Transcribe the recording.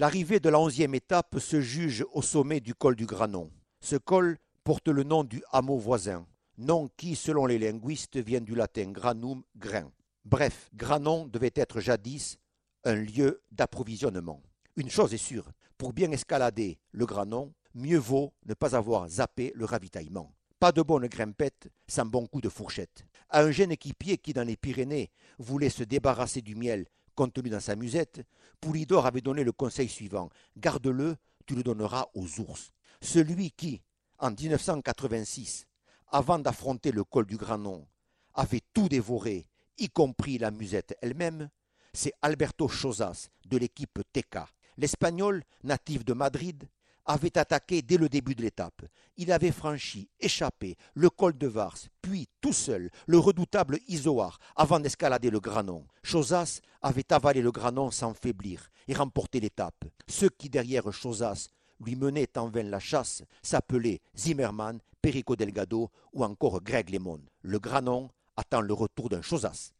L'arrivée de la onzième étape se juge au sommet du col du Granon. Ce col porte le nom du hameau voisin, nom qui, selon les linguistes, vient du latin granum, grain. Bref, Granon devait être jadis un lieu d'approvisionnement. Une chose est sûre, pour bien escalader le Granon, mieux vaut ne pas avoir zappé le ravitaillement. Pas de bonne grimpette sans bon coup de fourchette. À un jeune équipier qui, dans les Pyrénées, voulait se débarrasser du miel contenu dans sa musette, Poulidor avait donné le conseil suivant Garde-le, tu le donneras aux ours. Celui qui, en 1986, avant d'affronter le col du Granon, avait tout dévoré, y compris la musette elle-même, c'est Alberto Chozas de l'équipe TK. L'Espagnol, natif de Madrid, avait attaqué dès le début de l'étape. Il avait franchi, échappé, le col de Vars, puis tout seul, le redoutable Isoar, avant d'escalader le Granon. Chozas avait avalé le Granon sans faiblir et remporté l'étape. Ceux qui, derrière Chozas, lui menaient en vain la chasse s'appelaient Zimmermann, Perico Delgado ou encore Greg Lemon. Le Granon attend le retour d'un Chozas.